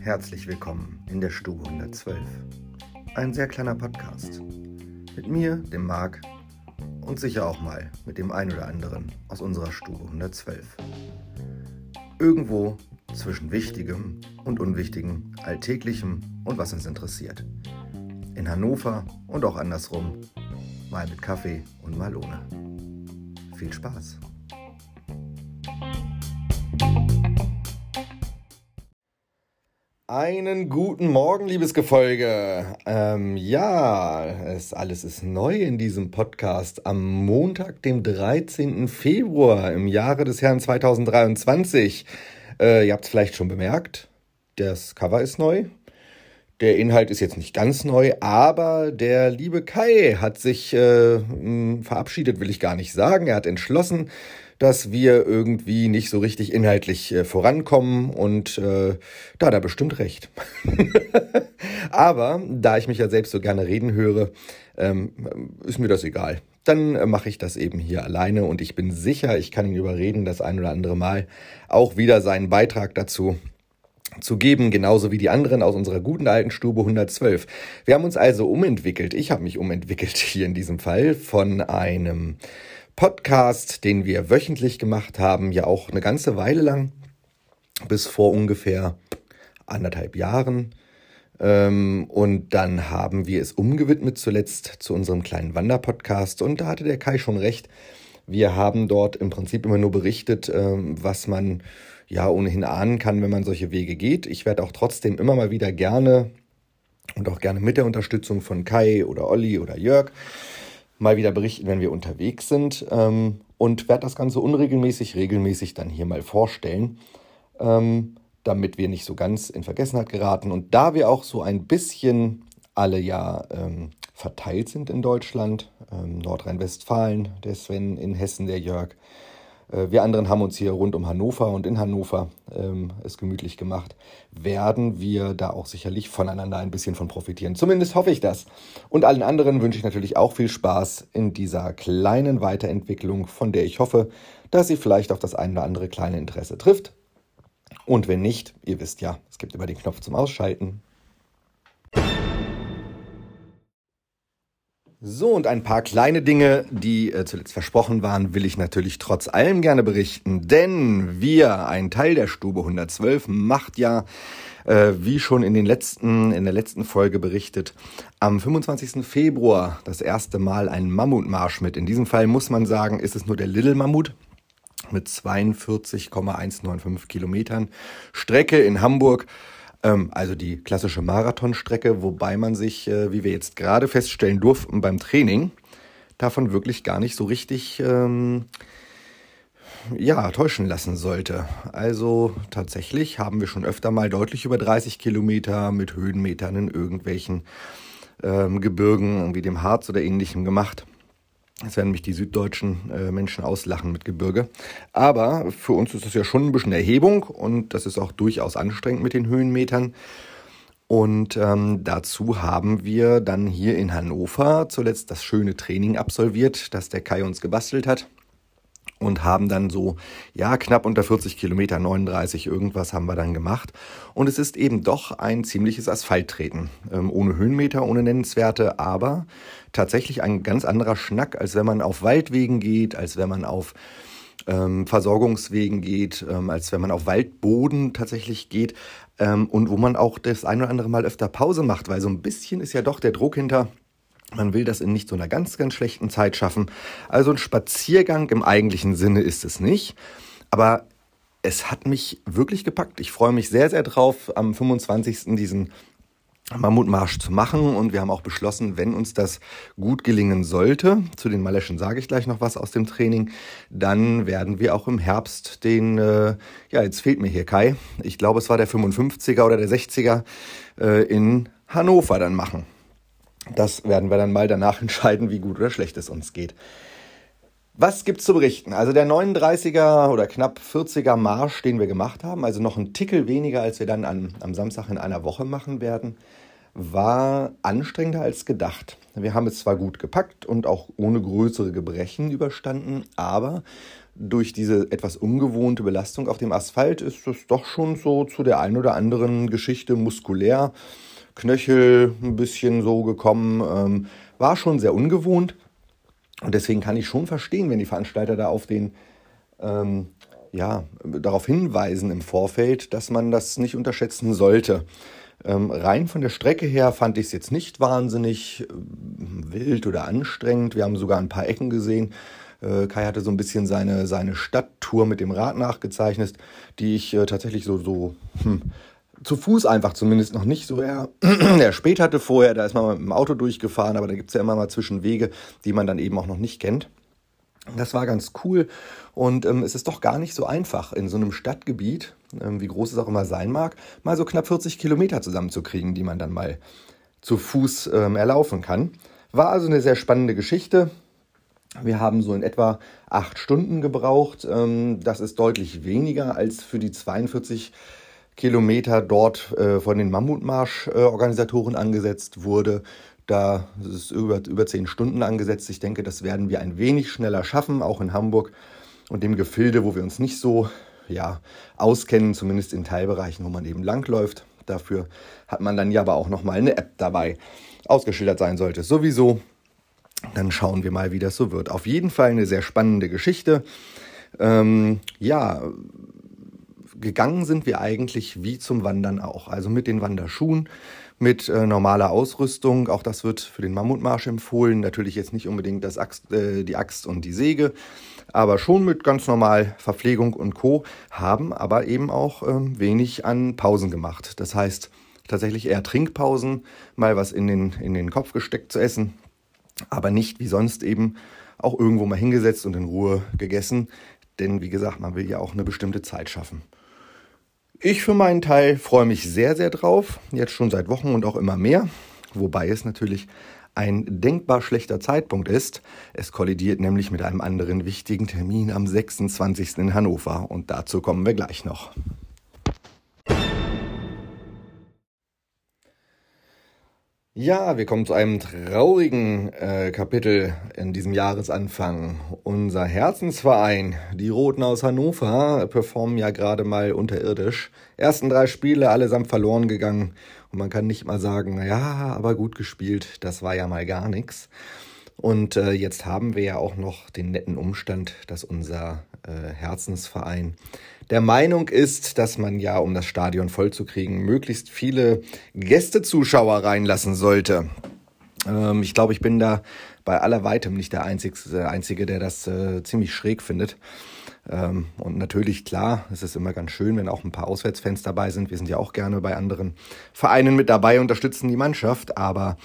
Herzlich willkommen in der Stube 112. Ein sehr kleiner Podcast. Mit mir, dem Marc und sicher auch mal mit dem einen oder anderen aus unserer Stube 112. Irgendwo zwischen Wichtigem und Unwichtigem, Alltäglichem und was uns interessiert. In Hannover und auch andersrum, mal mit Kaffee und mal ohne. Viel Spaß! Einen guten Morgen, liebes Gefolge. Ähm, ja, es, alles ist neu in diesem Podcast am Montag, dem 13. Februar im Jahre des Herrn 2023. Äh, ihr habt es vielleicht schon bemerkt, das Cover ist neu. Der Inhalt ist jetzt nicht ganz neu, aber der liebe Kai hat sich äh, verabschiedet, will ich gar nicht sagen. Er hat entschlossen, dass wir irgendwie nicht so richtig inhaltlich äh, vorankommen und äh, da hat er bestimmt recht. Aber da ich mich ja selbst so gerne reden höre, ähm, ist mir das egal. Dann äh, mache ich das eben hier alleine und ich bin sicher, ich kann ihn überreden, das ein oder andere Mal auch wieder seinen Beitrag dazu zu geben, genauso wie die anderen aus unserer guten alten Stube 112. Wir haben uns also umentwickelt, ich habe mich umentwickelt hier in diesem Fall von einem Podcast, den wir wöchentlich gemacht haben, ja auch eine ganze Weile lang, bis vor ungefähr anderthalb Jahren. Ähm, und dann haben wir es umgewidmet zuletzt zu unserem kleinen Wanderpodcast. Und da hatte der Kai schon recht. Wir haben dort im Prinzip immer nur berichtet, ähm, was man ja ohnehin ahnen kann, wenn man solche Wege geht. Ich werde auch trotzdem immer mal wieder gerne und auch gerne mit der Unterstützung von Kai oder Olli oder Jörg mal wieder berichten, wenn wir unterwegs sind ähm, und werde das Ganze unregelmäßig, regelmäßig dann hier mal vorstellen, ähm, damit wir nicht so ganz in Vergessenheit geraten. Und da wir auch so ein bisschen alle ja ähm, verteilt sind in Deutschland, ähm, Nordrhein-Westfalen, der Sven, in Hessen der Jörg, wir anderen haben uns hier rund um Hannover und in Hannover ähm, es gemütlich gemacht. Werden wir da auch sicherlich voneinander ein bisschen von profitieren. Zumindest hoffe ich das. Und allen anderen wünsche ich natürlich auch viel Spaß in dieser kleinen Weiterentwicklung, von der ich hoffe, dass sie vielleicht auf das ein oder andere kleine Interesse trifft. Und wenn nicht, ihr wisst ja, es gibt immer den Knopf zum Ausschalten. So, und ein paar kleine Dinge, die äh, zuletzt versprochen waren, will ich natürlich trotz allem gerne berichten. Denn wir, ein Teil der Stube 112, macht ja, äh, wie schon in, den letzten, in der letzten Folge berichtet, am 25. Februar das erste Mal einen Mammutmarsch mit. In diesem Fall muss man sagen, ist es nur der Little Mammut mit 42,195 Kilometern Strecke in Hamburg ähm, also die klassische Marathonstrecke, wobei man sich, äh, wie wir jetzt gerade feststellen durften beim Training, davon wirklich gar nicht so richtig ähm, ja, täuschen lassen sollte. Also tatsächlich haben wir schon öfter mal deutlich über 30 Kilometer mit Höhenmetern in irgendwelchen ähm, Gebirgen wie dem Harz oder ähnlichem gemacht. Jetzt werden mich die süddeutschen äh, Menschen auslachen mit Gebirge. Aber für uns ist das ja schon ein bisschen Erhebung und das ist auch durchaus anstrengend mit den Höhenmetern. Und ähm, dazu haben wir dann hier in Hannover zuletzt das schöne Training absolviert, das der Kai uns gebastelt hat und haben dann so, ja, knapp unter 40 Kilometer, 39 irgendwas haben wir dann gemacht. Und es ist eben doch ein ziemliches Asphalttreten. Ähm, ohne Höhenmeter, ohne Nennenswerte, aber tatsächlich ein ganz anderer Schnack, als wenn man auf Waldwegen geht, als wenn man auf ähm, Versorgungswegen geht, ähm, als wenn man auf Waldboden tatsächlich geht ähm, und wo man auch das ein oder andere Mal öfter Pause macht, weil so ein bisschen ist ja doch der Druck hinter man will das in nicht so einer ganz, ganz schlechten Zeit schaffen. Also ein Spaziergang im eigentlichen Sinne ist es nicht. Aber es hat mich wirklich gepackt. Ich freue mich sehr, sehr drauf, am 25. diesen Mammutmarsch zu machen. Und wir haben auch beschlossen, wenn uns das gut gelingen sollte, zu den Maleschen sage ich gleich noch was aus dem Training, dann werden wir auch im Herbst den, äh, ja, jetzt fehlt mir hier Kai, ich glaube es war der 55er oder der 60er äh, in Hannover dann machen. Das werden wir dann mal danach entscheiden, wie gut oder schlecht es uns geht. Was gibt's zu berichten? Also der 39er oder knapp 40er Marsch, den wir gemacht haben, also noch ein Tickel weniger, als wir dann an, am Samstag in einer Woche machen werden, war anstrengender als gedacht. Wir haben es zwar gut gepackt und auch ohne größere Gebrechen überstanden, aber durch diese etwas ungewohnte Belastung auf dem Asphalt ist es doch schon so zu der einen oder anderen Geschichte muskulär, Knöchel ein bisschen so gekommen, ähm, war schon sehr ungewohnt. Und deswegen kann ich schon verstehen, wenn die Veranstalter da auf den ähm, ja, darauf hinweisen im Vorfeld, dass man das nicht unterschätzen sollte. Ähm, rein von der Strecke her fand ich es jetzt nicht wahnsinnig äh, wild oder anstrengend. Wir haben sogar ein paar Ecken gesehen. Äh, Kai hatte so ein bisschen seine, seine Stadttour mit dem Rad nachgezeichnet, die ich äh, tatsächlich so, so hm, zu Fuß einfach zumindest noch nicht so er, spät hatte vorher. Da ist man mit dem Auto durchgefahren, aber da gibt es ja immer mal Zwischenwege, die man dann eben auch noch nicht kennt. Das war ganz cool und ähm, es ist doch gar nicht so einfach, in so einem Stadtgebiet, ähm, wie groß es auch immer sein mag, mal so knapp 40 Kilometer zusammenzukriegen, die man dann mal zu Fuß ähm, erlaufen kann. War also eine sehr spannende Geschichte. Wir haben so in etwa acht Stunden gebraucht. Ähm, das ist deutlich weniger als für die 42 Kilometer dort äh, von den Mammutmarsch-Organisatoren angesetzt wurde. Da ist über, über zehn Stunden angesetzt. Ich denke, das werden wir ein wenig schneller schaffen, auch in Hamburg und dem Gefilde, wo wir uns nicht so ja, auskennen, zumindest in Teilbereichen, wo man eben langläuft. Dafür hat man dann ja aber auch nochmal eine App dabei. Ausgeschildert sein sollte sowieso. Dann schauen wir mal, wie das so wird. Auf jeden Fall eine sehr spannende Geschichte. Ähm, ja, gegangen sind wir eigentlich wie zum Wandern auch. Also mit den Wanderschuhen, mit äh, normaler Ausrüstung. Auch das wird für den Mammutmarsch empfohlen. Natürlich jetzt nicht unbedingt das Axt, äh, die Axt und die Säge, aber schon mit ganz normal Verpflegung und Co. Haben aber eben auch äh, wenig an Pausen gemacht. Das heißt tatsächlich eher Trinkpausen, mal was in den, in den Kopf gesteckt zu essen, aber nicht wie sonst eben auch irgendwo mal hingesetzt und in Ruhe gegessen. Denn wie gesagt, man will ja auch eine bestimmte Zeit schaffen. Ich für meinen Teil freue mich sehr, sehr drauf. Jetzt schon seit Wochen und auch immer mehr. Wobei es natürlich ein denkbar schlechter Zeitpunkt ist. Es kollidiert nämlich mit einem anderen wichtigen Termin am 26. in Hannover. Und dazu kommen wir gleich noch. Ja, wir kommen zu einem traurigen äh, Kapitel in diesem Jahresanfang. Unser Herzensverein, die Roten aus Hannover, performen ja gerade mal unterirdisch. Ersten drei Spiele allesamt verloren gegangen und man kann nicht mal sagen, ja, aber gut gespielt, das war ja mal gar nichts. Und äh, jetzt haben wir ja auch noch den netten Umstand, dass unser äh, Herzensverein der Meinung ist, dass man ja, um das Stadion vollzukriegen, möglichst viele Gästezuschauer reinlassen sollte. Ähm, ich glaube, ich bin da bei aller Weitem nicht der Einzige, Einzige der das äh, ziemlich schräg findet. Ähm, und natürlich, klar, es ist immer ganz schön, wenn auch ein paar Auswärtsfans dabei sind. Wir sind ja auch gerne bei anderen Vereinen mit dabei, unterstützen die Mannschaft, aber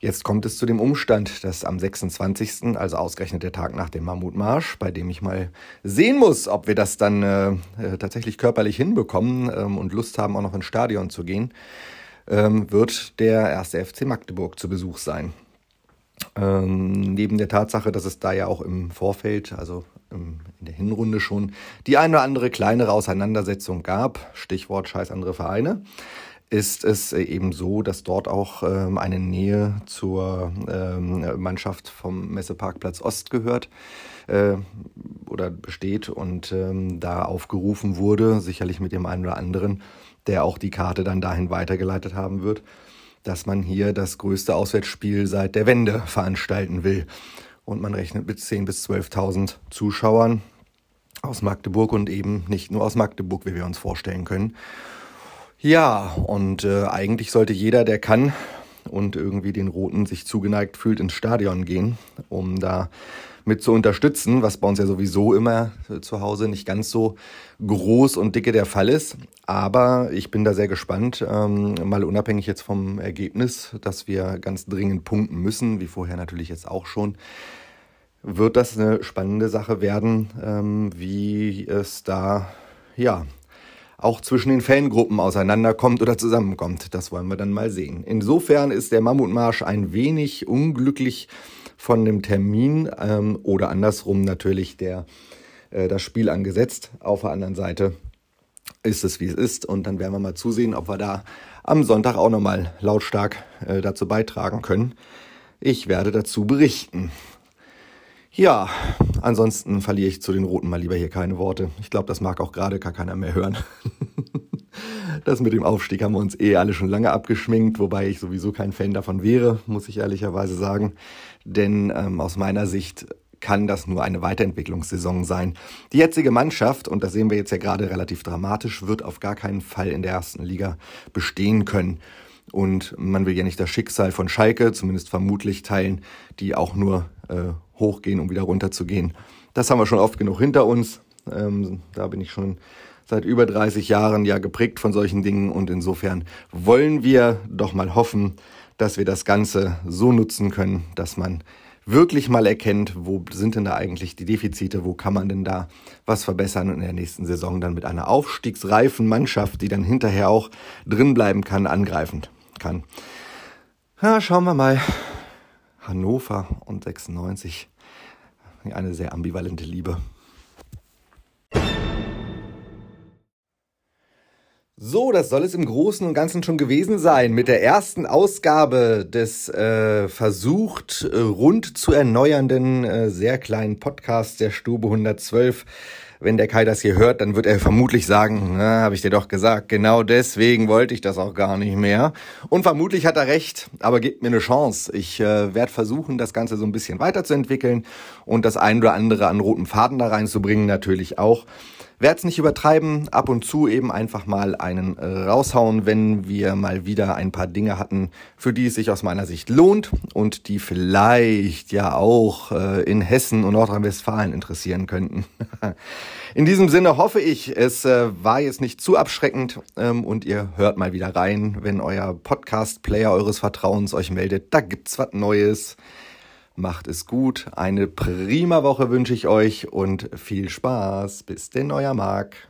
Jetzt kommt es zu dem Umstand, dass am 26., also ausgerechnet der Tag nach dem Mammutmarsch, bei dem ich mal sehen muss, ob wir das dann äh, äh, tatsächlich körperlich hinbekommen ähm, und Lust haben, auch noch ins Stadion zu gehen, ähm, wird der erste FC Magdeburg zu Besuch sein. Ähm, neben der Tatsache, dass es da ja auch im Vorfeld, also im, in der Hinrunde schon die eine oder andere kleinere Auseinandersetzung gab, Stichwort scheiß andere Vereine, ist es eben so, dass dort auch ähm, eine Nähe zur ähm, Mannschaft vom Messeparkplatz Ost gehört äh, oder besteht und ähm, da aufgerufen wurde, sicherlich mit dem einen oder anderen, der auch die Karte dann dahin weitergeleitet haben wird, dass man hier das größte Auswärtsspiel seit der Wende veranstalten will. Und man rechnet mit 10.000 bis 12.000 Zuschauern aus Magdeburg und eben nicht nur aus Magdeburg, wie wir uns vorstellen können. Ja, und äh, eigentlich sollte jeder, der kann und irgendwie den Roten sich zugeneigt fühlt, ins Stadion gehen, um da mit zu unterstützen, was bei uns ja sowieso immer äh, zu Hause nicht ganz so groß und dicke der Fall ist. Aber ich bin da sehr gespannt, ähm, mal unabhängig jetzt vom Ergebnis, dass wir ganz dringend punkten müssen, wie vorher natürlich jetzt auch schon wird das eine spannende Sache werden, ähm, wie es da ja auch zwischen den Fangruppen auseinanderkommt oder zusammenkommt. Das wollen wir dann mal sehen. Insofern ist der Mammutmarsch ein wenig unglücklich von dem Termin ähm, oder andersrum natürlich der, äh, das Spiel angesetzt. Auf der anderen Seite ist es, wie es ist. Und dann werden wir mal zusehen, ob wir da am Sonntag auch nochmal lautstark äh, dazu beitragen können. Ich werde dazu berichten. Ja, ansonsten verliere ich zu den Roten mal lieber hier keine Worte. Ich glaube, das mag auch gerade gar keiner mehr hören. das mit dem Aufstieg haben wir uns eh alle schon lange abgeschminkt, wobei ich sowieso kein Fan davon wäre, muss ich ehrlicherweise sagen. Denn ähm, aus meiner Sicht kann das nur eine Weiterentwicklungssaison sein. Die jetzige Mannschaft, und das sehen wir jetzt ja gerade relativ dramatisch, wird auf gar keinen Fall in der ersten Liga bestehen können. Und man will ja nicht das Schicksal von Schalke, zumindest vermutlich teilen, die auch nur äh, hochgehen, um wieder runterzugehen. Das haben wir schon oft genug hinter uns. Ähm, da bin ich schon seit über 30 Jahren ja geprägt von solchen Dingen und insofern wollen wir doch mal hoffen, dass wir das Ganze so nutzen können, dass man wirklich mal erkennt, wo sind denn da eigentlich die Defizite, wo kann man denn da was verbessern und in der nächsten Saison dann mit einer aufstiegsreifen Mannschaft, die dann hinterher auch drin bleiben kann, angreifen kann. Ja, schauen wir mal. Hannover und 96. Eine sehr ambivalente Liebe. So, das soll es im Großen und Ganzen schon gewesen sein mit der ersten Ausgabe des äh, versucht äh, rund zu erneuernden äh, sehr kleinen Podcasts der Stube 112. Wenn der Kai das hier hört, dann wird er vermutlich sagen, habe ich dir doch gesagt, genau deswegen wollte ich das auch gar nicht mehr. Und vermutlich hat er recht, aber gebt mir eine Chance. Ich äh, werde versuchen, das Ganze so ein bisschen weiterzuentwickeln und das ein oder andere an roten Faden da reinzubringen, natürlich auch. Werde es nicht übertreiben, ab und zu eben einfach mal einen äh, raushauen, wenn wir mal wieder ein paar Dinge hatten, für die es sich aus meiner Sicht lohnt und die vielleicht ja auch äh, in Hessen und Nordrhein-Westfalen interessieren könnten. in diesem Sinne hoffe ich, es äh, war jetzt nicht zu abschreckend ähm, und ihr hört mal wieder rein, wenn euer Podcast-Player eures Vertrauens euch meldet, da gibt's was Neues. Macht es gut. Eine prima Woche wünsche ich euch und viel Spaß. Bis denn, euer Marc.